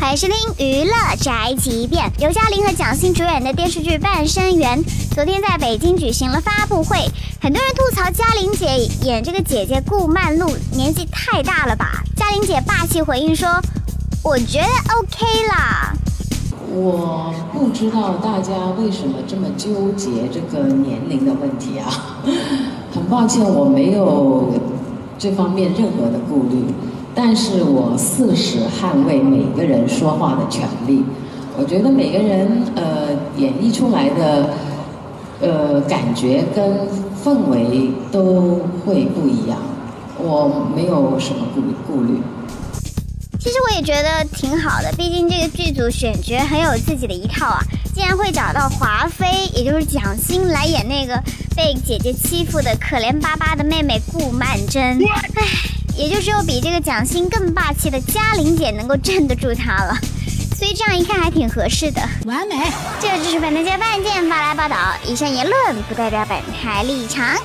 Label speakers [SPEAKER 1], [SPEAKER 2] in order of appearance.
[SPEAKER 1] 欢迎收听娱乐宅急便。刘嘉玲和蒋欣主演的电视剧《半生缘》昨天在北京举行了发布会，很多人吐槽嘉玲姐演这个姐姐顾曼璐年纪太大了吧？嘉玲姐霸气回应说：“我觉得 OK 啦。”
[SPEAKER 2] 我不知道大家为什么这么纠结这个年龄的问题啊？很抱歉，我没有这方面任何的顾虑。但是我誓死捍卫每个人说话的权利。我觉得每个人呃演绎出来的呃感觉跟氛围都会不一样。我没有什么顾顾虑。
[SPEAKER 1] 其实我也觉得挺好的，毕竟这个剧组选角很有自己的一套啊。竟然会找到华妃，也就是蒋欣来演那个被姐姐欺负的可怜巴巴的妹妹顾曼桢。唉。也就只有比这个蒋欣更霸气的嘉玲姐能够镇得住她了，所以这样一看还挺合适的。
[SPEAKER 3] 完美，
[SPEAKER 1] 这就是本台接半件发来报道，以上言论不代表本台立场。